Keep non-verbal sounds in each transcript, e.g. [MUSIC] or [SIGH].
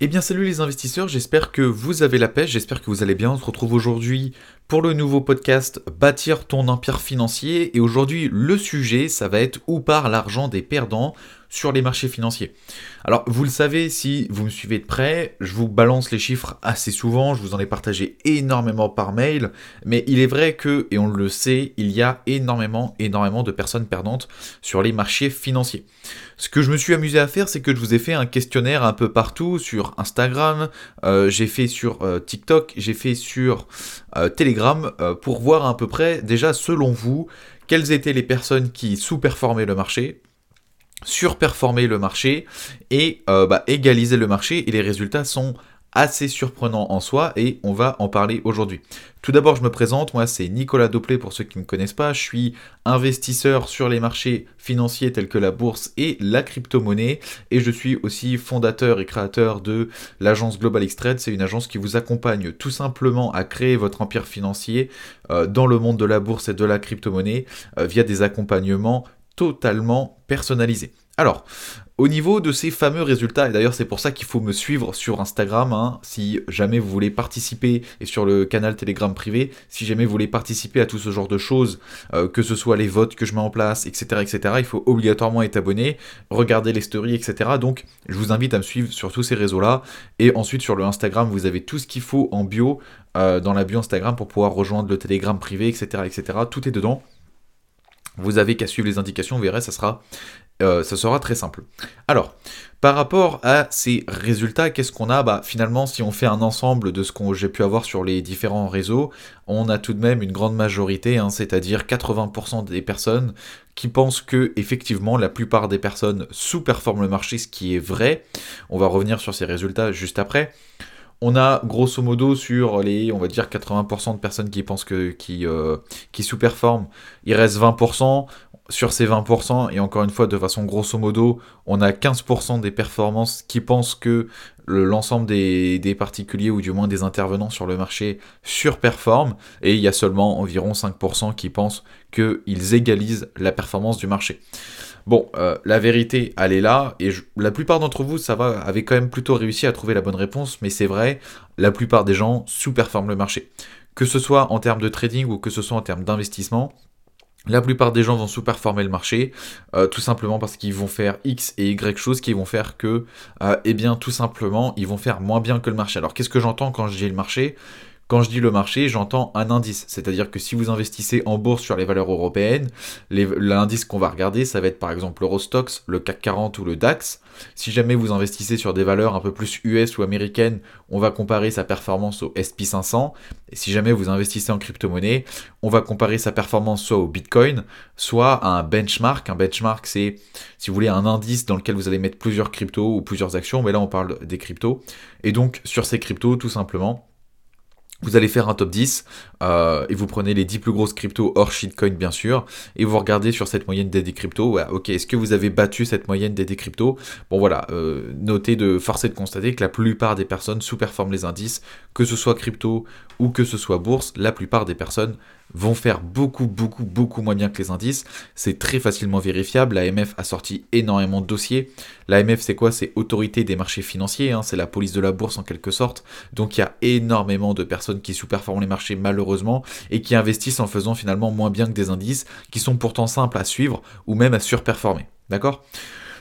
Eh bien salut les investisseurs, j'espère que vous avez la pêche, j'espère que vous allez bien. On se retrouve aujourd'hui pour le nouveau podcast Bâtir ton empire financier. Et aujourd'hui le sujet, ça va être où part l'argent des perdants? Sur les marchés financiers. Alors, vous le savez, si vous me suivez de près, je vous balance les chiffres assez souvent, je vous en ai partagé énormément par mail, mais il est vrai que, et on le sait, il y a énormément, énormément de personnes perdantes sur les marchés financiers. Ce que je me suis amusé à faire, c'est que je vous ai fait un questionnaire un peu partout sur Instagram, euh, j'ai fait sur euh, TikTok, j'ai fait sur euh, Telegram, pour voir à peu près, déjà selon vous, quelles étaient les personnes qui sous-performaient le marché, surperformer le marché et euh, bah, égaliser le marché et les résultats sont assez surprenants en soi et on va en parler aujourd'hui. Tout d'abord je me présente, moi c'est Nicolas Doplé pour ceux qui ne me connaissent pas, je suis investisseur sur les marchés financiers tels que la bourse et la crypto-monnaie et je suis aussi fondateur et créateur de l'agence Global X Trade, c'est une agence qui vous accompagne tout simplement à créer votre empire financier euh, dans le monde de la bourse et de la crypto-monnaie euh, via des accompagnements totalement personnalisé. Alors, au niveau de ces fameux résultats, et d'ailleurs c'est pour ça qu'il faut me suivre sur Instagram, hein, si jamais vous voulez participer, et sur le canal Telegram privé, si jamais vous voulez participer à tout ce genre de choses, euh, que ce soit les votes que je mets en place, etc., etc., il faut obligatoirement être abonné, regarder les stories, etc. Donc je vous invite à me suivre sur tous ces réseaux-là, et ensuite sur le Instagram, vous avez tout ce qu'il faut en bio, euh, dans la bio Instagram pour pouvoir rejoindre le Telegram privé, etc., etc. Tout est dedans. Vous avez qu'à suivre les indications, vous verrez, ça sera, euh, ça sera très simple. Alors, par rapport à ces résultats, qu'est-ce qu'on a? Bah, Finalement, si on fait un ensemble de ce que j'ai pu avoir sur les différents réseaux, on a tout de même une grande majorité, hein, c'est-à-dire 80% des personnes qui pensent que effectivement la plupart des personnes sous-performent le marché, ce qui est vrai. On va revenir sur ces résultats juste après. On a grosso modo sur les, on va dire 80% de personnes qui pensent que qui, euh, qui sous-performent, il reste 20%. Sur ces 20%, et encore une fois, de façon grosso modo, on a 15% des performances qui pensent que l'ensemble des, des, particuliers, ou du moins des intervenants sur le marché, surperforment, et il y a seulement environ 5% qui pensent qu'ils égalisent la performance du marché. Bon, euh, la vérité, elle est là, et la plupart d'entre vous, ça va, avaient quand même plutôt réussi à trouver la bonne réponse, mais c'est vrai, la plupart des gens sous-performent le marché. Que ce soit en termes de trading ou que ce soit en termes d'investissement, la plupart des gens vont sous-performer le marché, euh, tout simplement parce qu'ils vont faire X et Y choses qui vont faire que, euh, eh bien, tout simplement, ils vont faire moins bien que le marché. Alors, qu'est-ce que j'entends quand je dis le marché? Quand je dis le marché, j'entends un indice. C'est-à-dire que si vous investissez en bourse sur les valeurs européennes, l'indice qu'on va regarder, ça va être par exemple l'Eurostox, le CAC 40 ou le DAX. Si jamais vous investissez sur des valeurs un peu plus US ou américaines, on va comparer sa performance au SP500. Et si jamais vous investissez en crypto-monnaie, on va comparer sa performance soit au Bitcoin, soit à un benchmark. Un benchmark, c'est, si vous voulez, un indice dans lequel vous allez mettre plusieurs cryptos ou plusieurs actions. Mais là, on parle des cryptos. Et donc, sur ces cryptos, tout simplement, vous allez faire un top 10 euh, et vous prenez les 10 plus grosses cryptos hors shitcoin bien sûr et vous regardez sur cette moyenne des cryptos. Ouais, ok, est-ce que vous avez battu cette moyenne des cryptos Bon voilà, euh, notez de forcer de constater que la plupart des personnes sous-performent les indices, que ce soit crypto ou que ce soit bourse, la plupart des personnes vont faire beaucoup, beaucoup, beaucoup moins bien que les indices. C'est très facilement vérifiable. L'AMF a sorti énormément de dossiers. L'AMF, c'est quoi? C'est Autorité des marchés financiers. Hein. c'est la police de la bourse en quelque sorte. Donc il y a énormément de personnes qui sous-performent les marchés malheureusement et qui investissent en faisant finalement moins bien que des indices qui sont pourtant simples à suivre ou même à surperformer. D'accord?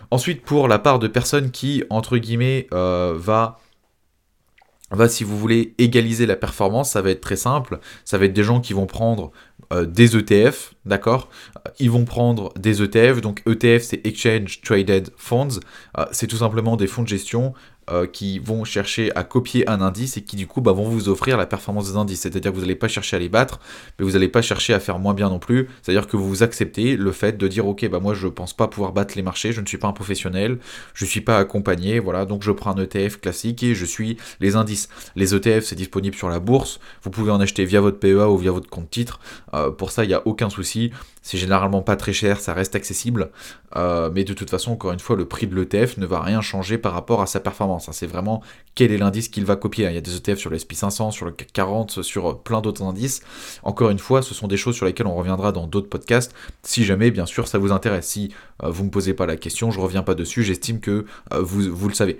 Ensuite, pour la part de personnes qui, entre guillemets, euh, va va, si vous voulez égaliser la performance, ça va être très simple. Ça va être des gens qui vont prendre euh, des ETF, d'accord? Ils vont prendre des ETF. Donc ETF, c'est Exchange Traded Funds. Euh, c'est tout simplement des fonds de gestion euh, qui vont chercher à copier un indice et qui du coup bah, vont vous offrir la performance des indices. C'est-à-dire que vous n'allez pas chercher à les battre, mais vous n'allez pas chercher à faire moins bien non plus. C'est-à-dire que vous acceptez le fait de dire ok bah moi je pense pas pouvoir battre les marchés, je ne suis pas un professionnel, je ne suis pas accompagné, voilà, donc je prends un ETF classique et je suis les indices. Les ETF c'est disponible sur la bourse, vous pouvez en acheter via votre PEA ou via votre compte titre. Euh, pour ça il n'y a aucun souci. C'est généralement pas très cher, ça reste accessible. Euh, mais de toute façon, encore une fois, le prix de l'ETF ne va rien changer par rapport à sa performance. C'est vraiment quel est l'indice qu'il va copier. Hein. Il y a des ETF sur le SP500, sur le CAC 40, sur euh, plein d'autres indices. Encore une fois, ce sont des choses sur lesquelles on reviendra dans d'autres podcasts. Si jamais, bien sûr, ça vous intéresse. Si euh, vous ne me posez pas la question, je ne reviens pas dessus. J'estime que vous, vous le savez.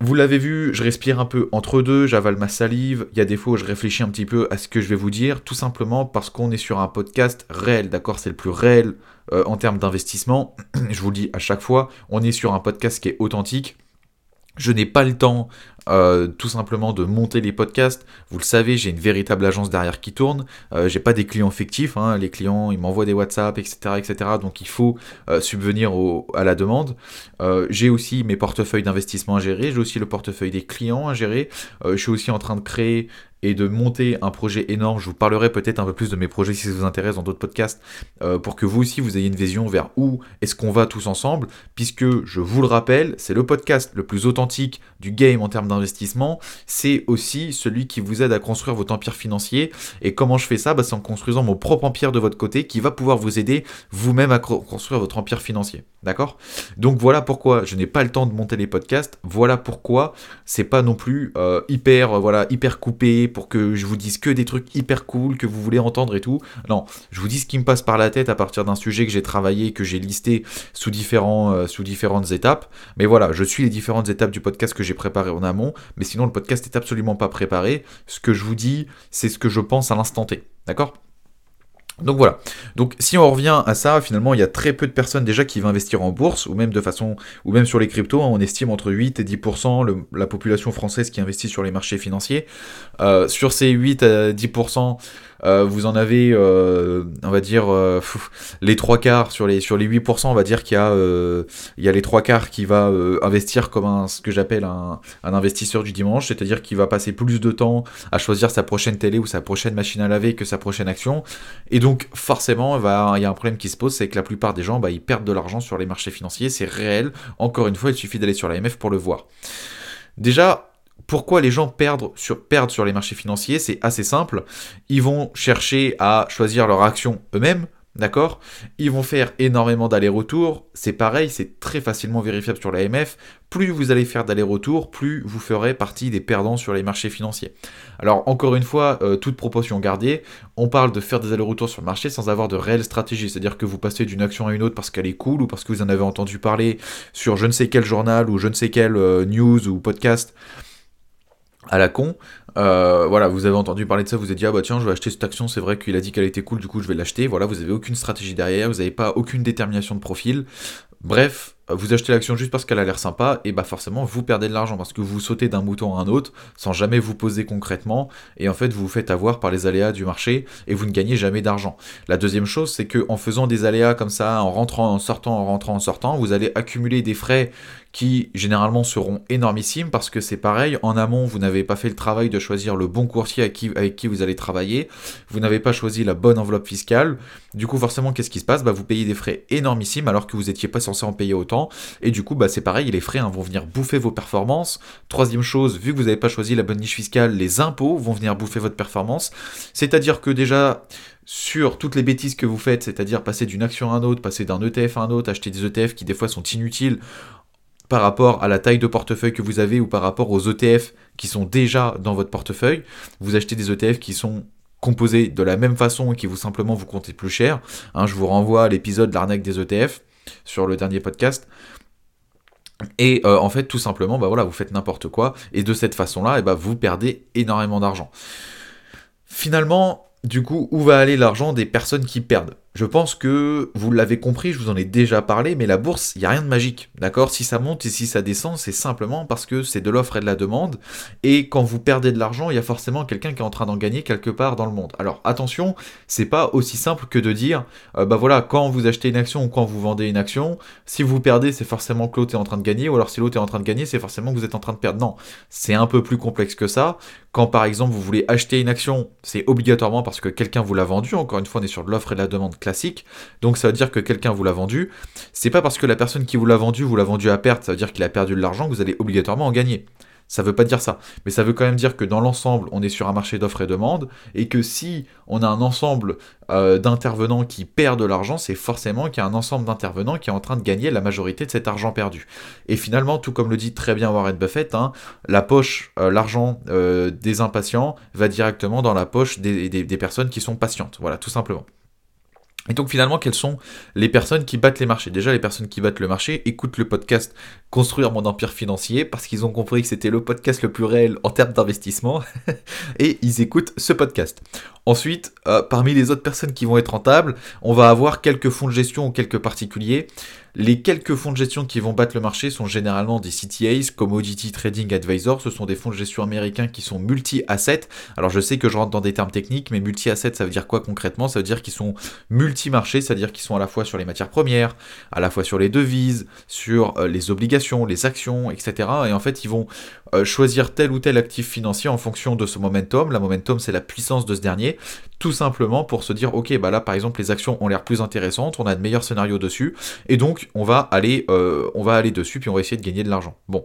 Vous l'avez vu, je respire un peu entre deux, j'avale ma salive, il y a des fois où je réfléchis un petit peu à ce que je vais vous dire, tout simplement parce qu'on est sur un podcast réel, d'accord C'est le plus réel euh, en termes d'investissement, [CLEARS THROAT] je vous le dis à chaque fois, on est sur un podcast qui est authentique, je n'ai pas le temps euh, tout simplement de monter les podcasts. Vous le savez, j'ai une véritable agence derrière qui tourne. Euh, j'ai pas des clients fictifs. Hein. Les clients, ils m'envoient des WhatsApp, etc., etc. Donc il faut euh, subvenir à la demande. j'ai aussi mes portefeuilles d'investissement à gérer. J'ai aussi le portefeuille des clients à gérer. je suis aussi en train de créer et de monter un projet énorme. Je vous parlerai peut-être un peu plus de mes projets si ça vous intéresse dans d'autres podcasts, euh, pour que vous aussi vous ayez une vision vers où est-ce qu'on va tous ensemble, puisque je vous le rappelle, c'est le podcast le plus authentique du game en termes d'investissement, c'est aussi celui qui vous aide à construire votre empire financier. Et comment je fais ça? Bah, C'est en construisant mon propre empire de votre côté qui va pouvoir vous aider vous-même à construire votre empire financier. D'accord? Donc voilà pourquoi je n'ai pas le temps de monter les podcasts, voilà pourquoi c'est pas non plus euh, hyper, euh, voilà, hyper coupé pour que je vous dise que des trucs hyper cool que vous voulez entendre et tout. Non, je vous dis ce qui me passe par la tête à partir d'un sujet que j'ai travaillé, que j'ai listé sous, différents, euh, sous différentes étapes. Mais voilà, je suis les différentes étapes du podcast que j'ai préparé en amont, mais sinon le podcast est absolument pas préparé. Ce que je vous dis, c'est ce que je pense à l'instant T. D'accord? Donc voilà. Donc si on revient à ça, finalement, il y a très peu de personnes déjà qui vont investir en bourse, ou même de façon, ou même sur les cryptos. Hein, on estime entre 8 et 10% la population française qui investit sur les marchés financiers. Euh, sur ces 8 à 10%, euh, vous en avez, euh, on va dire, euh, les trois quarts sur les sur les 8%, on va dire qu'il y a il y a les trois quarts qui va investir comme un ce que j'appelle un, un, investisseur du dimanche, c'est-à-dire qu'il va passer plus de temps à choisir sa prochaine télé ou sa prochaine machine à laver que sa prochaine action, et donc forcément, il y a un problème qui se pose, c'est que la plupart des gens, bah, ils perdent de l'argent sur les marchés financiers, c'est réel. Encore une fois, il suffit d'aller sur l'AMF pour le voir. Déjà, pourquoi les gens perdent sur, les marchés financiers C'est assez simple. Ils vont chercher à choisir leur action eux-mêmes, d'accord? Ils vont faire énormément d'allers-retours. C'est pareil, c'est très facilement vérifiable sur l'AMF. Plus vous allez faire d'allers-retours, plus vous ferez partie des perdants sur les marchés financiers. Alors encore une fois, euh, toute proportion gardée, on parle de faire des allers-retours sur le marché sans avoir de réelle stratégie. C'est-à-dire que vous passez d'une action à une autre parce qu'elle est cool ou parce que vous en avez entendu parler sur je ne sais quel journal ou je ne sais quel euh, news ou podcast à la con. Euh, voilà, vous avez entendu parler de ça, vous avez dit ah bah tiens je vais acheter cette action, c'est vrai qu'il a dit qu'elle était cool, du coup je vais l'acheter. Voilà, vous avez aucune stratégie derrière, vous n'avez pas aucune détermination de profil. Bref, vous achetez l'action juste parce qu'elle a l'air sympa, et bah forcément vous perdez de l'argent parce que vous sautez d'un mouton à un autre sans jamais vous poser concrètement, et en fait vous vous faites avoir par les aléas du marché et vous ne gagnez jamais d'argent. La deuxième chose, c'est que en faisant des aléas comme ça, en rentrant, en sortant, en rentrant, en sortant, vous allez accumuler des frais qui généralement seront énormissimes parce que c'est pareil, en amont vous n'avez pas fait le travail de choisir le bon courtier avec qui, avec qui vous allez travailler, vous n'avez pas choisi la bonne enveloppe fiscale, du coup forcément qu'est-ce qui se passe? Bah, Vous payez des frais énormissimes alors que vous n'étiez pas censé en payer autant, et du coup bah, c'est pareil, les frais hein, vont venir bouffer vos performances. Troisième chose, vu que vous n'avez pas choisi la bonne niche fiscale, les impôts vont venir bouffer votre performance, c'est-à-dire que déjà sur toutes les bêtises que vous faites, c'est-à-dire passer d'une action à un autre, passer d'un ETF à un autre, acheter des ETF qui des fois sont inutiles par rapport à la taille de portefeuille que vous avez ou par rapport aux ETF qui sont déjà dans votre portefeuille. Vous achetez des ETF qui sont composés de la même façon et qui vous simplement vous comptez plus cher. Hein, je vous renvoie à l'épisode l'arnaque des ETF sur le dernier podcast. Et euh, en fait, tout simplement, bah voilà, vous faites n'importe quoi, et de cette façon-là, et eh bah, vous perdez énormément d'argent. Finalement, du coup, où va aller l'argent des personnes qui perdent? Je pense que vous l'avez compris, je vous en ai déjà parlé, mais la bourse, il n'y a rien de magique, d'accord? Si ça monte et si ça descend, c'est simplement parce que c'est de l'offre et de la demande, et quand vous perdez de l'argent, il y a forcément quelqu'un qui est en train d'en gagner quelque part dans le monde. Alors attention, c'est pas aussi simple que de dire, euh, bah voilà, quand vous achetez une action ou quand vous vendez une action, si vous perdez, c'est forcément que l'autre est en train de gagner, ou alors si l'autre est en train de gagner, c'est forcément que vous êtes en train de perdre. Non, c'est un peu plus complexe que ça. Quand par exemple vous voulez acheter une action, c'est obligatoirement parce que quelqu'un vous l'a vendu. Encore une fois, on est sur de l'offre et de la demande classique. Donc ça veut dire que quelqu'un vous l'a vendu. C'est pas parce que la personne qui vous l'a vendu vous l'a vendu à perte, ça veut dire qu'il a perdu de l'argent que vous allez obligatoirement en gagner. Ça veut pas dire ça, mais ça veut quand même dire que dans l'ensemble, on est sur un marché d'offres et demande, et que si on a un ensemble euh, d'intervenants qui perdent de l'argent, c'est forcément qu'il y a un ensemble d'intervenants qui est en train de gagner la majorité de cet argent perdu. Et finalement, tout comme le dit très bien Warren Buffett, hein, la poche, euh, l'argent euh, des impatients va directement dans la poche des personnes qui sont patientes. Voilà, tout simplement. Et donc finalement, quelles sont les personnes qui battent les marchés? Déjà, les personnes qui battent le marché écoutent le podcast Construire mon empire financier parce qu'ils ont compris que c'était le podcast le plus réel en termes d'investissement [LAUGHS] et ils écoutent ce podcast. Ensuite, euh, parmi les autres personnes qui vont être rentables, on va avoir quelques fonds de gestion ou quelques particuliers les quelques fonds de gestion qui vont battre le marché sont généralement des CTAs, Commodity Trading Advisor. Ce sont des fonds de gestion américains qui sont multi-assets. Alors je sais que je rentre dans des termes techniques, mais multi-assets, ça veut dire quoi concrètement? Ça veut dire qu'ils sont multi-marchés, c'est-à-dire qu'ils sont à la fois sur les matières premières, à la fois sur les devises, sur euh, les obligations, les actions, etc. Et en fait, ils vont euh, choisir tel ou tel actif financier en fonction de ce momentum. La momentum, c'est la puissance de ce dernier. Tout simplement pour se dire, ok, bah là par exemple, les actions ont l'air plus intéressantes, on a de meilleurs scénarios dessus. Et donc, on va aller, euh, on va aller dessus, puis on va essayer de gagner de l'argent. Bon.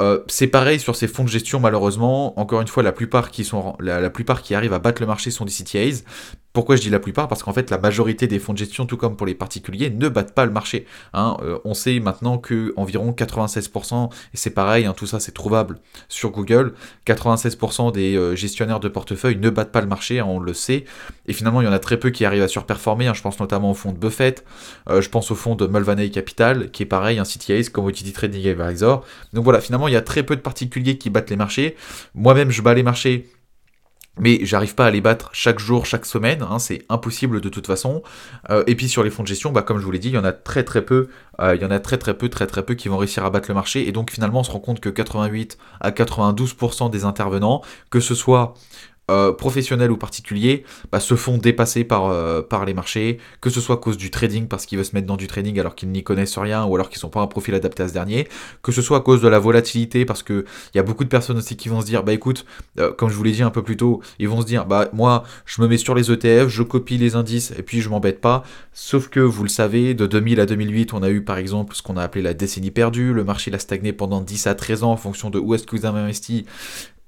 Euh, c'est pareil sur ces fonds de gestion, malheureusement. Encore une fois, la plupart qui, sont, la, plupart qui arrivent à battre le marché sont des CTAs. Pourquoi je dis la plupart? Parce qu'en fait, la majorité des fonds de gestion, tout comme pour les particuliers, ne battent pas le marché. Hein. Euh, on sait maintenant que environ 96%, et c'est pareil, hein, tout ça c'est trouvable sur Google, 96% des euh, gestionnaires de portefeuille ne battent pas le marché, hein, on le sait. Et finalement, il y en a très peu qui arrivent à surperformer. je pense notamment au fonds de Buffett, je pense au fonds de Mulvaney Capital, qui est pareil, un CTAs, Commodity Trading Advisor. Donc voilà, finalement, il y a très peu de particuliers qui battent les marchés. Moi-même, je bats les marchés mais j'arrive pas à les battre chaque jour, chaque semaine, hein, c'est impossible de toute façon. Euh, et puis sur les fonds de gestion, bah, comme je vous l'ai dit, il y en a très très peu, euh, il y en a très très peu, très très peu qui vont réussir à battre le marché. Et donc finalement, on se rend compte que 88 à 92% des intervenants, que ce soit euh, professionnels ou particuliers bah, se font dépasser par, euh, par les marchés, que ce soit à cause du trading parce qu'ils veulent se mettre dans du trading alors qu'ils n'y connaissent rien ou alors qu'ils sont pas un profil adapté à ce dernier, que ce soit à cause de la volatilité parce que il y a beaucoup de personnes aussi qui vont se dire bah écoute, euh, comme je vous l'ai dit un peu plus tôt, ils vont se dire bah moi je me mets sur les ETF, je copie les indices et puis je m'embête pas. Sauf que vous le savez, de 2000 à 2008, on a eu par exemple ce qu'on a appelé la décennie perdue, le marché a stagné pendant 10 à 13 ans en fonction de où est-ce que vous avez investi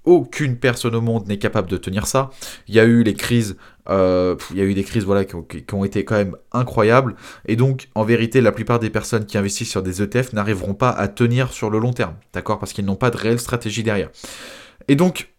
aucune personne au monde n'est capable de tenir ça. Il y a eu les crises, euh, il y a eu des crises voilà, qui ont, été quand même incroyables. Et donc, en vérité, la plupart des personnes qui investissent sur des ETF n'arriveront pas à tenir sur le long terme. D'accord? Parce qu'ils n'ont pas de réelle stratégie derrière. Et donc,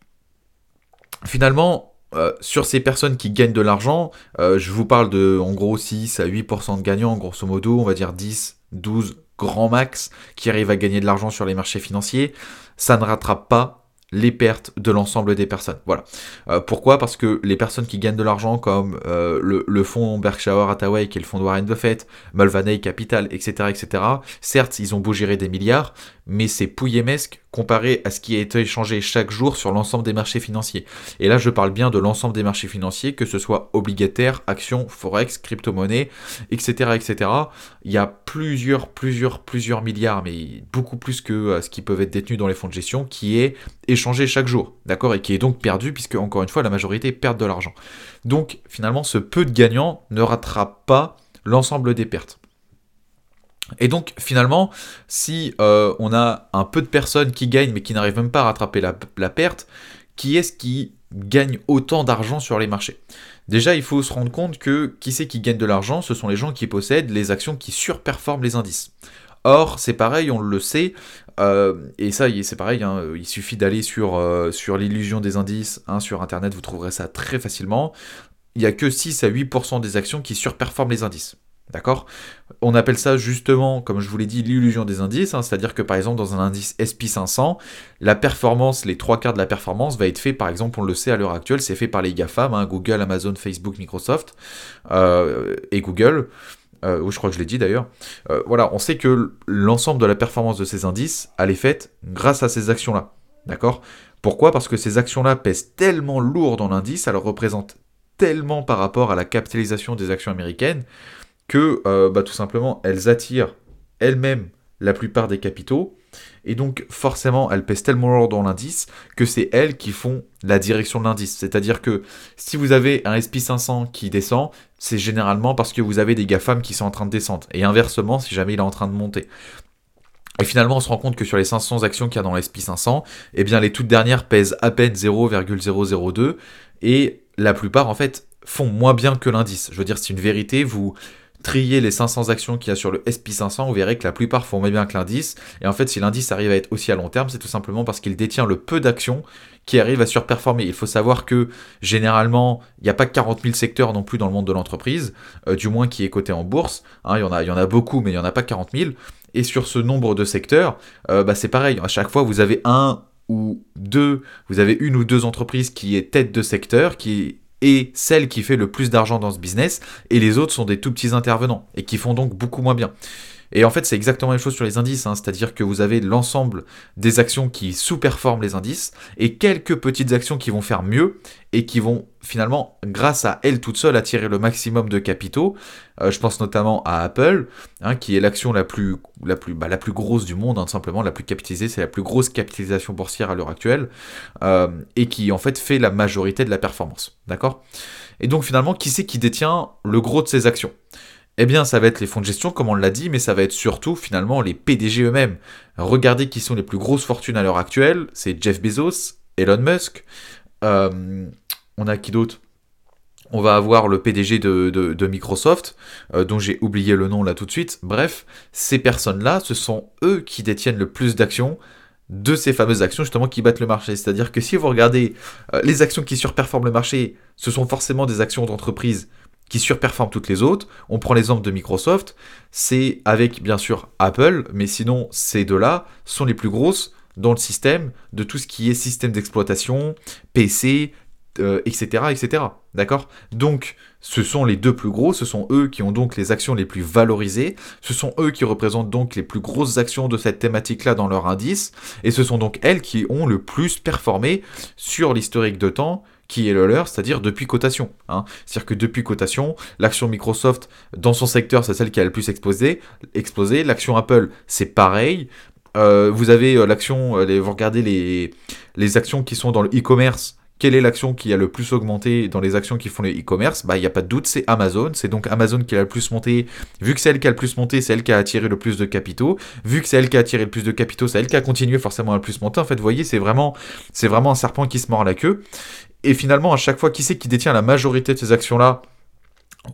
finalement, euh, sur ces personnes qui gagnent de l'argent, euh, je vous parle de en gros 6 à 8% de gagnants, grosso modo, on va dire 10, 12 grand max qui arrivent à gagner de l'argent sur les marchés financiers. Ça ne rattrape pas les pertes de l'ensemble des personnes. Voilà. Euh, pourquoi? Parce que les personnes qui gagnent de l'argent, comme euh, le, fonds Berkshire Hathaway, qui est le fonds de Warren Buffett, Mulvaney Capital, etc., etc., certes, ils ont beau gérer des milliards, mais c'est pouillemesque comparé à ce qui a été échangé chaque jour sur l'ensemble des marchés financiers. Et là, je parle bien de l'ensemble des marchés financiers, que ce soit obligataires, actions, forex, crypto-monnaies, etc., etc. Il y a plusieurs, plusieurs, plusieurs milliards, mais beaucoup plus que euh, ce qui peuvent être détenus dans les fonds de gestion, qui est échangé chaque jour, d'accord, et qui est donc perdu, puisque encore une fois, la majorité perd de l'argent. Donc, finalement, ce peu de gagnants ne rattrape pas l'ensemble des pertes. Et donc finalement, si euh, on a un peu de personnes qui gagnent mais qui n'arrivent même pas à rattraper la, perte, qui est-ce qui gagne autant d'argent sur les marchés? Déjà, il faut se rendre compte que qui c'est qui gagne de l'argent? Ce sont les gens qui possèdent les actions qui surperforment les indices. Or, c'est pareil, on le sait, euh, et ça, c'est pareil, hein, il suffit d'aller sur, euh, l'illusion des indices, hein, sur Internet, vous trouverez ça très facilement. Il n'y a que 6 à 8% des actions qui surperforment les indices. D'accord? On appelle ça justement, comme je vous l'ai dit, l'illusion des indices, hein, c'est-à-dire que par exemple dans un indice SP500, la performance, les trois quarts de la performance va être fait, par exemple, on le sait à l'heure actuelle, c'est fait par les GAFAM, hein, Google, Amazon, Facebook, Microsoft euh, et Google. Euh, oui, je crois que je l'ai dit d'ailleurs. Euh, voilà, on sait que l'ensemble de la performance de ces indices, elle est faite grâce à ces actions-là. D'accord? Pourquoi? Parce que ces actions-là pèsent tellement lourd dans l'indice, elles représentent tellement par rapport à la capitalisation des actions américaines, que euh, bah, tout simplement elles attirent elles-mêmes la plupart des capitaux, et donc forcément elles pèsent tellement dans l'indice que c'est elles qui font la direction de l'indice. C'est-à-dire que si vous avez un SP500 qui descend, c'est généralement parce que vous avez des GAFAM qui sont en train de descendre, et inversement si jamais il est en train de monter. Et finalement, on se rend compte que sur les 500 actions qu'il y a dans l'SP500, eh bien, les toutes dernières pèsent à peine 0,002 et la plupart, en fait, font moins bien que l'indice. Je veux dire, c'est une vérité, vous, trier les 500 actions qu'il y a sur le SP500, vous verrez que la plupart font bien que l'indice. Et en fait, si l'indice arrive à être aussi à long terme, c'est tout simplement parce qu'il détient le peu d'actions qui arrivent à surperformer. Il faut savoir que généralement, il n'y a pas 40 000 secteurs non plus dans le monde de l'entreprise, euh, du moins qui est coté en bourse. Hein, il, y en a, en a beaucoup, mais il n'y en a pas 40 000. Et sur ce nombre de secteurs, euh, bah, c'est pareil. À chaque fois, vous avez un ou deux, vous avez une ou deux entreprises qui est tête de secteur, qui est celle qui fait le plus d'argent dans ce business, et les autres sont des tout petits intervenants, et qui font donc beaucoup moins bien. Et en fait, c'est exactement la même chose sur les indices, hein. c'est-à-dire que vous avez l'ensemble des actions qui sous-performent les indices et quelques petites actions qui vont faire mieux et qui vont finalement, grâce à elles toutes seules, attirer le maximum de capitaux. Euh, je pense notamment à Apple, hein, qui est l'action la plus, la, bah, la plus grosse du monde, hein, simplement, la plus capitalisée, c'est la plus grosse capitalisation boursière à l'heure actuelle, euh, et qui en fait fait la majorité de la performance. D'accord? Et donc finalement, qui c'est qui détient le gros de ces actions? Eh bien, ça va être les fonds de gestion, comme on l'a dit, mais ça va être surtout finalement les PDG eux-mêmes. Regardez qui sont les plus grosses fortunes à l'heure actuelle. C'est Jeff Bezos, Elon Musk. Euh, on a qui d'autre? On va avoir le PDG de, Microsoft, euh, dont j'ai oublié le nom là tout de suite. Bref, ces personnes-là, ce sont eux qui détiennent le plus d'actions de ces fameuses actions justement qui battent le marché. C'est-à-dire que si vous regardez euh, les actions qui surperforment le marché, ce sont forcément des actions d'entreprise qui surperforment toutes les autres. On prend l'exemple de Microsoft, c'est avec bien sûr Apple, mais sinon ces deux-là sont les plus grosses dans le système de tout ce qui est système d'exploitation, PC, etc., etc. D'accord? Donc, ce sont les deux plus gros, ce sont eux qui ont donc les actions les plus valorisées, ce sont eux qui représentent donc les plus grosses actions de cette thématique-là dans leur indice, et ce sont donc elles qui ont le plus performé sur l'historique de temps qui est le leur, c'est-à-dire depuis cotation. Hein. C'est-à-dire que depuis cotation, l'action Microsoft dans son secteur, c'est celle qui a le plus explosé. explosé. L'action Apple, c'est pareil. Euh, vous avez euh, l'action, euh, vous regardez les, les actions qui sont dans le e-commerce, quelle est l'action qui a le plus augmenté dans les actions qui font le e-commerce? Bah, il n'y a pas de doute, c'est Amazon. C'est donc Amazon qui a le plus monté. Vu que c'est elle qui a le plus monté, c'est elle qui a attiré le plus de capitaux. Vu que c'est elle qui a attiré le plus de capitaux, c'est elle qui a continué forcément à le plus monter. En fait, voyez, c'est vraiment, c'est vraiment un serpent qui se mord la queue. Et finalement, à chaque fois, qui c'est qui détient la majorité de ces actions-là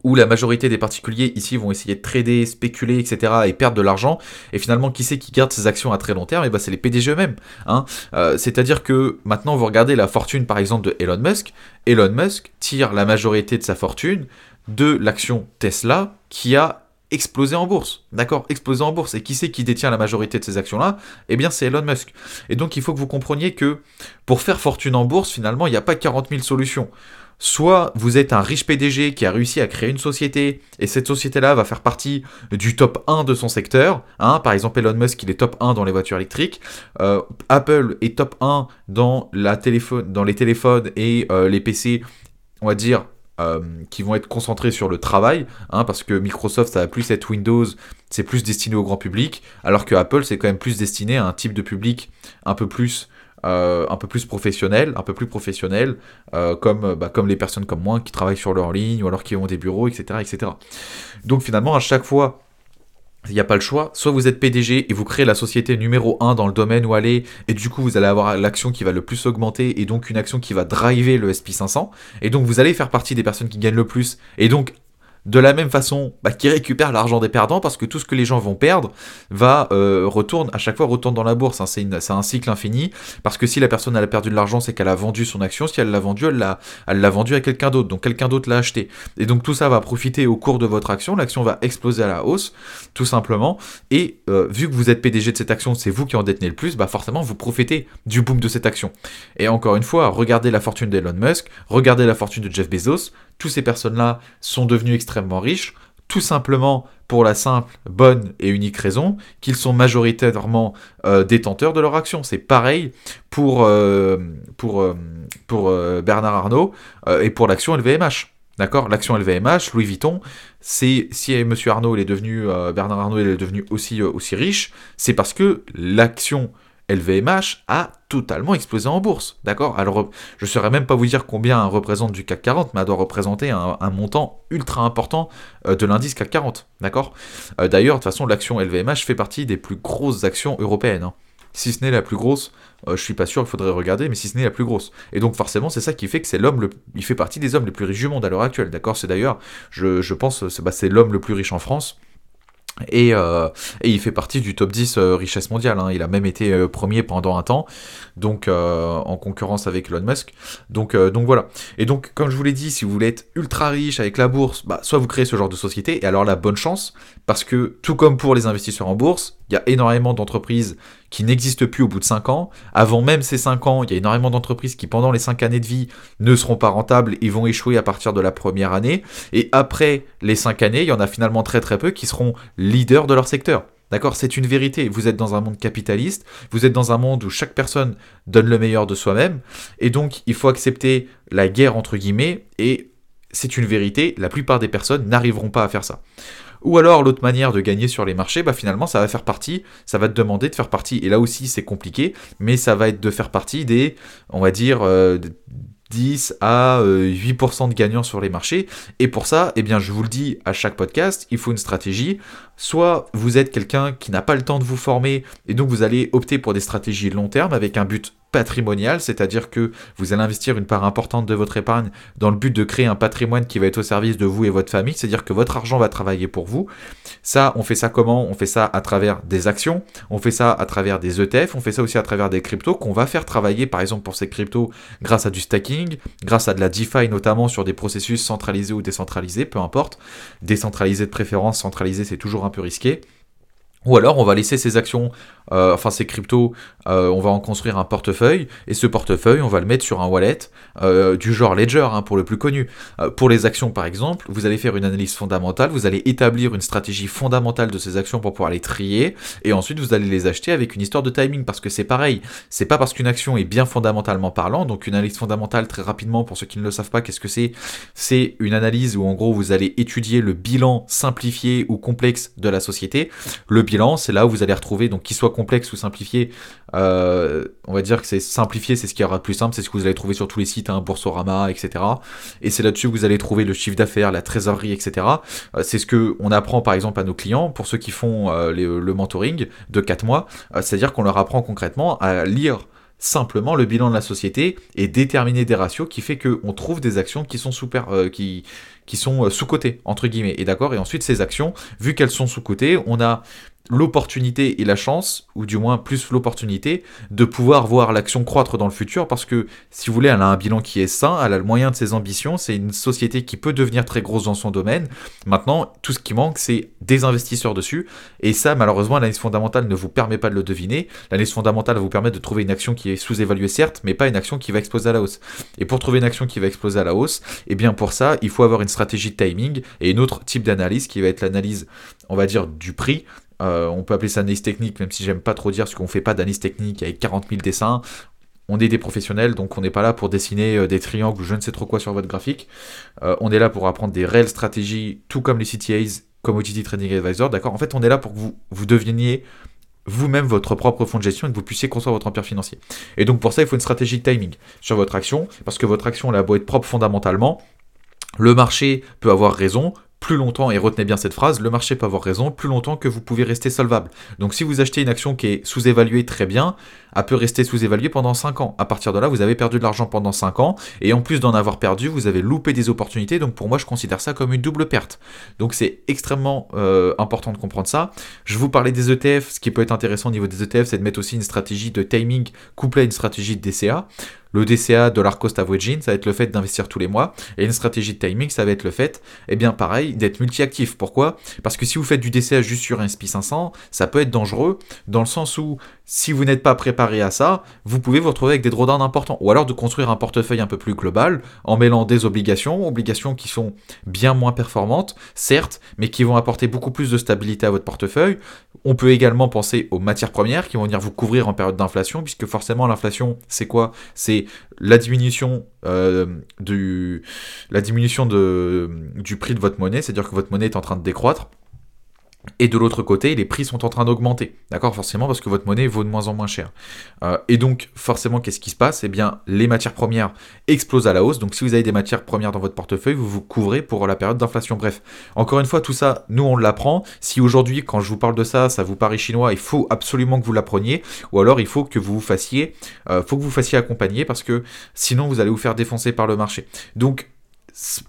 où la majorité des particuliers ici vont essayer de trader, spéculer, etc. et perdre de l'argent. Et finalement, qui c'est qui garde ces actions à très long terme? Et eh ben, c'est les PDG eux-mêmes. Hein. Euh, c'est-à-dire que maintenant, vous regardez la fortune, par exemple, de Elon Musk. Elon Musk tire la majorité de sa fortune de l'action Tesla qui a explosé en bourse. D'accord? Explosé en bourse. Et qui c'est qui détient la majorité de ces actions-là? Eh bien, c'est Elon Musk. Et donc, il faut que vous compreniez que pour faire fortune en bourse, finalement, il n'y a pas 40 000 solutions. Soit vous êtes un riche PDG qui a réussi à créer une société et cette société-là va faire partie du top 1 de son secteur. Hein. Par exemple, Elon Musk, il est top 1 dans les voitures électriques. Euh, Apple est top 1 dans, la téléphone, dans les téléphones et euh, les PC, on va dire, euh, qui vont être concentrés sur le travail, hein, parce que Microsoft, ça va plus être Windows, c'est plus destiné au grand public, alors que Apple, c'est quand même plus destiné à un type de public un peu plus euh, un peu plus professionnel, un peu plus professionnel, euh, comme, bah, comme les personnes comme moi qui travaillent sur leur ligne ou alors qui ont des bureaux, etc. etc. Donc finalement, à chaque fois, il n'y a pas le choix. Soit vous êtes PDG et vous créez la société numéro 1 dans le domaine où aller, et du coup vous allez avoir l'action qui va le plus augmenter, et donc une action qui va driver le SP500, et donc vous allez faire partie des personnes qui gagnent le plus, et donc de la même façon bah, qui récupère l'argent des perdants parce que tout ce que les gens vont perdre va euh, retourne à chaque fois retourne dans la bourse. Hein. C'est un cycle infini parce que si la personne a perdu de l'argent, c'est qu'elle a vendu son action. Si elle l'a vendu, elle l'a vendu à quelqu'un d'autre. Donc quelqu'un d'autre l'a acheté. Et donc tout ça va profiter au cours de votre action. L'action va exploser à la hausse, tout simplement. Et euh, vu que vous êtes PDG de cette action, c'est vous qui en détenez le plus, bah forcément vous profitez du boom de cette action. Et encore une fois, regardez la fortune d'Elon Musk, regardez la fortune de Jeff Bezos toutes ces personnes-là sont devenues extrêmement riches, tout simplement pour la simple, bonne et unique raison qu'ils sont majoritairement euh, détenteurs de leur action. C'est pareil pour, euh, pour, euh, pour Bernard Arnault et pour l'action LVMH. D'accord? L'action LVMH, Louis Vuitton, c'est si M. Arnault est devenu, Bernard Arnault est devenu aussi, aussi riche, c'est parce que l'action LVMH a totalement explosé en bourse. D'accord? Alors, je ne saurais même pas vous dire combien représente du CAC 40, mais elle doit représenter un, montant ultra important euh, de l'indice CAC 40. D'accord? Euh, D'ailleurs, de toute façon, l'action LVMH fait partie des plus grosses actions européennes. Hein. si ce n'est la plus grosse, euh, je suis pas sûr, il faudrait regarder, mais si ce n'est la plus grosse. Et donc forcément, c'est ça qui fait que c'est l'homme, le... il fait partie des hommes les plus riches du monde à l'heure actuelle, d'accord? C'est d'ailleurs, je, pense, c'est bah, l'homme le plus riche en France. Et, euh, et, il fait partie du top 10 euh, richesse mondiale. Hein. Il a même été euh, premier pendant un temps, donc en concurrence avec Elon Musk. Donc, donc voilà. Et donc, comme je vous l'ai dit, si vous voulez être ultra riche avec la bourse, bah, soit vous créez ce genre de société, et alors la bonne chance, parce que tout comme pour les investisseurs en bourse, il y a énormément d'entreprises qui n'existent plus au bout de 5 ans. Avant même ces 5 ans, il y a énormément d'entreprises qui, pendant les 5 années de vie, ne seront pas rentables et vont échouer à partir de la première année. Et après les 5 années, il y en a finalement très très peu qui seront leaders de leur secteur. D'accord? C'est une vérité. Vous êtes dans un monde capitaliste, vous êtes dans un monde où chaque personne donne le meilleur de soi-même, et donc il faut accepter la guerre entre guillemets, et c'est une vérité, la plupart des personnes n'arriveront pas à faire ça. Ou alors l'autre manière de gagner sur les marchés, bah finalement ça va faire partie, ça va te demander de faire partie, et là aussi c'est compliqué, mais ça va être de faire partie des, on va dire, euh, 10 à 8% euh, de gagnants sur les marchés. Et pour ça, eh bien, je vous le dis à chaque podcast, il faut une stratégie. Soit vous êtes quelqu'un qui n'a pas le temps de vous former et donc vous allez opter pour des stratégies long terme avec un but patrimonial, c'est-à-dire que vous allez investir une part importante de votre épargne dans le but de créer un patrimoine qui va être au service de vous et votre famille, c'est-à-dire que votre argent va travailler pour vous. Ça, on fait ça comment? On fait ça à travers des actions, on fait ça à travers des ETF, on fait ça aussi à travers des cryptos qu'on va faire travailler par exemple pour ces cryptos grâce à du stacking, grâce à de la DeFi notamment sur des processus centralisés ou décentralisés, peu importe. Décentralisé de préférence, centralisé c'est toujours un peu risqué. Ou alors on va laisser ces actions, euh, enfin ces cryptos, euh, on va en construire un portefeuille, et ce portefeuille on va le mettre sur un wallet euh, du genre Ledger hein, pour le plus connu. pour les actions par exemple, vous allez faire une analyse fondamentale, vous allez établir une stratégie fondamentale de ces actions pour pouvoir les trier, et ensuite vous allez les acheter avec une histoire de timing, parce que c'est pareil, c'est pas parce qu'une action est bien fondamentalement parlant, donc une analyse fondamentale très rapidement pour ceux qui ne le savent pas, qu'est-ce que c'est? C'est une analyse où en gros vous allez étudier le bilan simplifié ou complexe de la société. Le bilan, c'est là où vous allez retrouver, donc qu'il soit complexe ou simplifié, euh, on va dire que c'est simplifié, c'est ce qui aura de plus simple, c'est ce que vous allez trouver sur tous les sites, hein, Boursorama, etc. Et c'est là-dessus que vous allez trouver le chiffre d'affaires, la trésorerie, etc. Euh, c'est ce que on apprend par exemple à nos clients, pour ceux qui font euh, le mentoring de 4 mois, c'est-à-dire qu'on leur apprend concrètement à lire simplement le bilan de la société et déterminer des ratios qui fait qu'on trouve des actions qui sont super, qui, qui sont sous-cotées, entre guillemets. Et d'accord, et ensuite ces actions, vu qu'elles sont sous-cotées, on a l'opportunité et la chance, ou du moins plus l'opportunité, de pouvoir voir l'action croître dans le futur, parce que, si vous voulez, elle a un bilan qui est sain, elle a le moyen de ses ambitions, c'est une société qui peut devenir très grosse dans son domaine. Maintenant, tout ce qui manque, c'est des investisseurs dessus, et ça, malheureusement, l'analyse fondamentale ne vous permet pas de le deviner. L'analyse fondamentale vous permettre de trouver une action qui est sous-évaluée, certes, mais pas une action qui va exploser à la hausse. Et pour trouver une action qui va exploser à la hausse, et eh bien pour ça, il faut avoir une stratégie de timing et une autre type d'analyse qui va être l'analyse, on va dire, du prix, euh, on peut appeler ça analyse technique, même si j'aime pas trop dire, ce qu'on fait pas d'analyse technique avec 40 000 dessins. On est des professionnels, donc on n'est pas là pour dessiner euh, des triangles ou je ne sais trop quoi sur votre graphique. Euh, on est là pour apprendre des réelles stratégies, tout comme les CTAs, Commodity Trading Advisor, d'accord? En fait, on est là pour que vous, vous deveniez vous-même votre propre fonds de gestion et que vous puissiez construire votre empire financier. Et donc pour ça, il faut une stratégie de timing sur votre action, parce que votre action, elle a beau être propre fondamentalement, le marché peut avoir raison, plus longtemps, et retenez bien cette phrase, le marché peut avoir raison, plus longtemps que vous pouvez rester solvable. Donc si vous achetez une action qui est sous-évaluée très bien, elle peut rester sous-évaluée pendant 5 ans. À partir de là, vous avez perdu de l'argent pendant 5 ans, et en plus d'en avoir perdu, vous avez loupé des opportunités, donc pour moi je considère ça comme une double perte. Donc c'est extrêmement euh, important de comprendre ça. Je vous parlais des ETF, ce qui peut être intéressant au niveau des ETF, c'est de mettre aussi une stratégie de timing couplée à une stratégie de DCA. Le DCA, Dollar Cost Averaging, ça va être le fait d'investir tous les mois. Et une stratégie de timing, ça va être le fait, eh bien pareil, d'être multi-actif. Pourquoi? Parce que si vous faites du DCA juste sur un SP500, ça peut être dangereux dans le sens où si vous n'êtes pas préparé à ça, vous pouvez vous retrouver avec des drawdowns importants. Ou alors de construire un portefeuille un peu plus global en mêlant des obligations, obligations qui sont bien moins performantes, certes, mais qui vont apporter beaucoup plus de stabilité à votre portefeuille. On peut également penser aux matières premières qui vont venir vous couvrir en période d'inflation, puisque forcément l'inflation, c'est quoi? C'est la diminution euh, du, la diminution de, du prix de votre monnaie, c'est-à-dire que votre monnaie est en train de décroître. Et de l'autre côté, les prix sont en train d'augmenter, d'accord? Forcément parce que votre monnaie vaut de moins en moins cher. Euh, et donc, forcément, qu'est-ce qui se passe? Eh bien, les matières premières explosent à la hausse. Donc, si vous avez des matières premières dans votre portefeuille, vous vous couvrez pour la période d'inflation. Bref, encore une fois, tout ça, nous, on l'apprend. Si aujourd'hui, quand je vous parle de ça, ça vous paraît chinois, il faut absolument que vous l'appreniez. Ou alors, il faut que vous fassiez, euh, faut que vous fassiez accompagner parce que sinon, vous allez vous faire défoncer par le marché. Donc,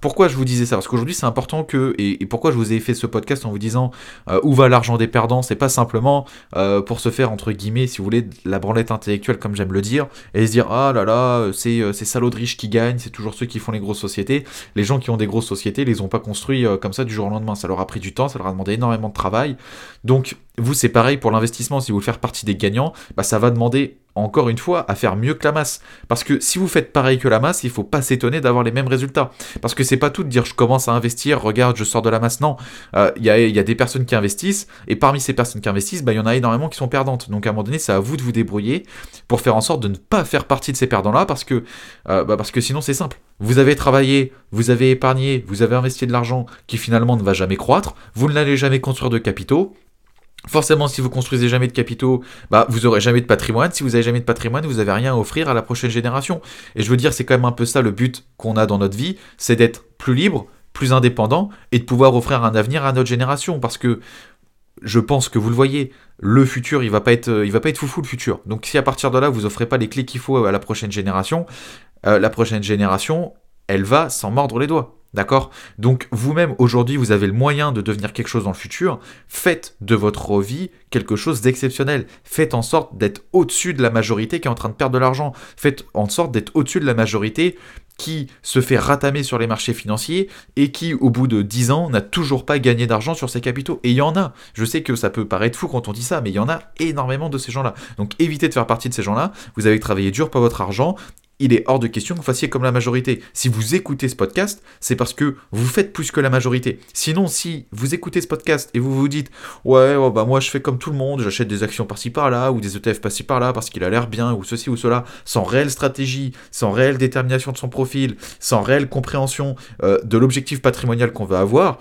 pourquoi je vous disais ça Parce qu'aujourd'hui, c'est important que, et, pourquoi je vous ai fait ce podcast en vous disant euh, où va l'argent des perdants, c'est pas simplement euh, pour se faire, entre guillemets, si vous voulez, la branlette intellectuelle, comme j'aime le dire, et se dire, ah là là, c'est euh, ces salauds de riches qui gagnent, c'est toujours ceux qui font les grosses sociétés. Les gens qui ont des grosses sociétés, les ont pas construits comme ça du jour au lendemain. Ça leur a pris du temps, ça leur a demandé énormément de travail. Donc, vous, c'est pareil pour l'investissement. Si vous voulez faire partie des gagnants, bah, ça va demander encore une fois, à faire mieux que la masse. Parce que si vous faites pareil que la masse, il faut pas s'étonner d'avoir les mêmes résultats. Parce que c'est pas tout de dire je commence à investir, regarde, je sors de la masse. Non, euh, il y, a, des personnes qui investissent, et parmi ces personnes qui investissent, bah, il y en a énormément qui sont perdantes. Donc à un moment donné, c'est à vous de vous débrouiller pour faire en sorte de ne pas faire partie de ces perdants-là, parce que, euh, bah, parce que sinon c'est simple. Vous avez travaillé, vous avez épargné, vous avez investi de l'argent qui finalement ne va jamais croître, vous n'allez jamais construire de capitaux, Forcément, si vous construisez jamais de capitaux, bah, vous aurez jamais de patrimoine. Si vous avez jamais de patrimoine, vous n'avez rien à offrir à la prochaine génération. Et je veux dire, c'est quand même un peu ça le but qu'on a dans notre vie, c'est d'être plus libre, plus indépendant et de pouvoir offrir un avenir à notre génération. Parce que je pense que vous le voyez, le futur, il va pas être, il va pas être foufou le futur. Donc si à partir de là, vous offrez pas les clés qu'il faut à la prochaine génération, euh, la prochaine génération, elle va s'en mordre les doigts. D'accord? Donc vous-même aujourd'hui vous avez le moyen de devenir quelque chose dans le futur, faites de votre vie quelque chose d'exceptionnel. Faites en sorte d'être au-dessus de la majorité qui est en train de perdre de l'argent. Faites en sorte d'être au-dessus de la majorité qui se fait ratamer sur les marchés financiers et qui, au bout de 10 ans, n'a toujours pas gagné d'argent sur ses capitaux. Et il y en a. Je sais que ça peut paraître fou quand on dit ça, mais il y en a énormément de ces gens-là. Donc évitez de faire partie de ces gens-là. Vous avez travaillé dur pour votre argent il est hors de question que vous fassiez comme la majorité. Si vous écoutez ce podcast, c'est parce que vous faites plus que la majorité. Sinon, si vous écoutez ce podcast et vous vous dites ouais, bah moi je fais comme tout le monde, j'achète des actions par-ci par-là ou des ETF par-ci par-là parce qu'il a l'air bien ou ceci ou cela, sans réelle stratégie, sans réelle détermination de son profil, sans réelle compréhension euh, de l'objectif patrimonial qu'on veut avoir,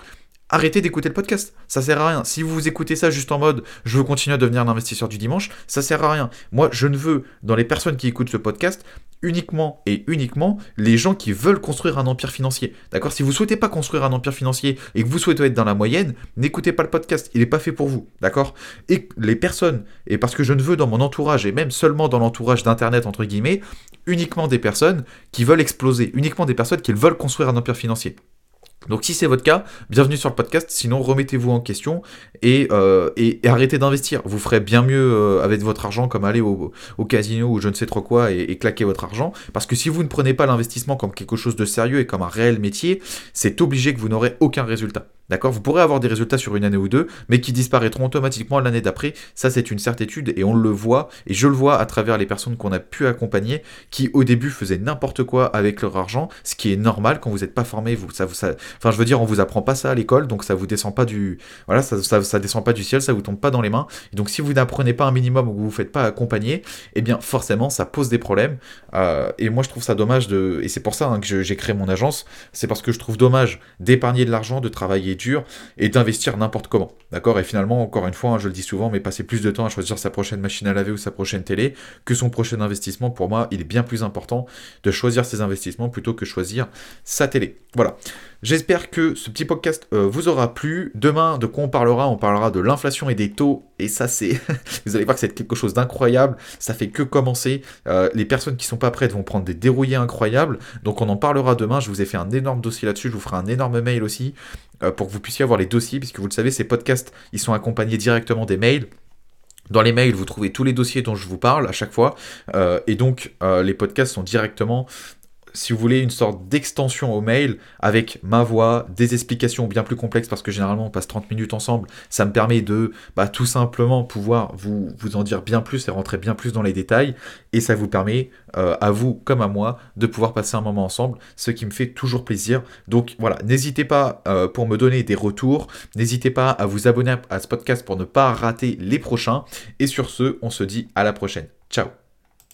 arrêtez d'écouter le podcast. Ça sert à rien. Si vous écoutez ça juste en mode je veux continuer à devenir un investisseur du dimanche, ça sert à rien. Moi, je ne veux, dans les personnes qui écoutent ce podcast, uniquement et uniquement les gens qui veulent construire un empire financier. D'accord? Si vous souhaitez pas construire un empire financier et que vous souhaitez être dans la moyenne, n'écoutez pas le podcast. Il n'est pas fait pour vous. D'accord? Et les personnes, et parce que je ne veux dans mon entourage, et même seulement dans l'entourage d'Internet, entre guillemets, uniquement des personnes qui veulent exploser, uniquement des personnes qui veulent construire un empire financier. Donc si c'est votre cas, bienvenue sur le podcast, sinon remettez-vous en question et, euh, arrêtez d'investir. Vous ferez bien mieux euh, avec votre argent comme aller au, casino ou je ne sais trop quoi et, et, claquer votre argent. Parce que si vous ne prenez pas l'investissement comme quelque chose de sérieux et comme un réel métier, c'est obligé que vous n'aurez aucun résultat. D'accord? Vous pourrez avoir des résultats sur une année ou deux, mais qui disparaîtront automatiquement l'année d'après. Ça, c'est une certitude et on le voit, et je le vois à travers les personnes qu'on a pu accompagner qui, au début, faisaient n'importe quoi avec leur argent, ce qui est normal quand vous n'êtes pas formé. Vous, ça, ça, enfin, je veux dire, on vous apprend pas ça à l'école, donc ça vous descend pas du, voilà, ça, ça, descend pas du ciel, ça vous tombe pas dans les mains. Et donc, si vous n'apprenez pas un minimum ou que vous vous faites pas accompagner, eh bien, forcément, ça pose des problèmes. Euh, et moi, je trouve ça dommage de, et c'est pour ça hein, que j'ai créé mon agence, c'est parce que je trouve dommage d'épargner de l'argent, de travailler et d'investir n'importe comment. D'accord? Et finalement, encore une fois, hein, je le dis souvent, mais passer plus de temps à choisir sa prochaine machine à laver ou sa prochaine télé que son prochain investissement, pour moi, il est bien plus important de choisir ses investissements plutôt que choisir sa télé. Voilà. J'espère que ce petit podcast euh, vous aura plu. Demain, de quoi on parlera? On parlera de l'inflation et des taux. Et ça, c'est. [LAUGHS] vous allez voir que c'est quelque chose d'incroyable. Ça fait que commencer. Euh, les personnes qui sont pas prêtes vont prendre des dérouillés incroyables. Donc, on en parlera demain. Je vous ai fait un énorme dossier là-dessus. Je vous ferai un énorme mail aussi euh, pour que vous puissiez avoir les dossiers. Puisque vous le savez, ces podcasts, ils sont accompagnés directement des mails. Dans les mails, vous trouvez tous les dossiers dont je vous parle à chaque fois. et donc, les podcasts sont directement si vous voulez, une sorte d'extension au mail avec ma voix, des explications bien plus complexes parce que généralement on passe 30 minutes ensemble. Ça me permet de bah, tout simplement pouvoir vous, en dire bien plus et rentrer bien plus dans les détails. Et ça vous permet, euh, à vous comme à moi, de pouvoir passer un moment ensemble, ce qui me fait toujours plaisir. Donc voilà, n'hésitez pas euh, pour me donner des retours. N'hésitez pas à vous abonner à ce podcast pour ne pas rater les prochains. Et sur ce, on se dit à la prochaine. Ciao